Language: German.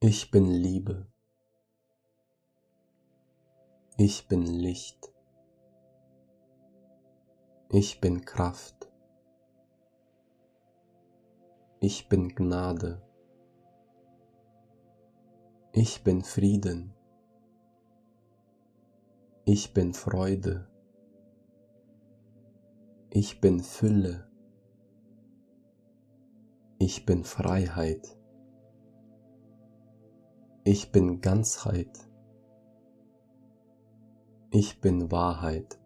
Ich bin Liebe. Ich bin Licht. Ich bin Kraft. Ich bin Gnade. Ich bin Frieden. Ich bin Freude. Ich bin Fülle. Ich bin Freiheit. Ich bin Ganzheit. Ich bin Wahrheit.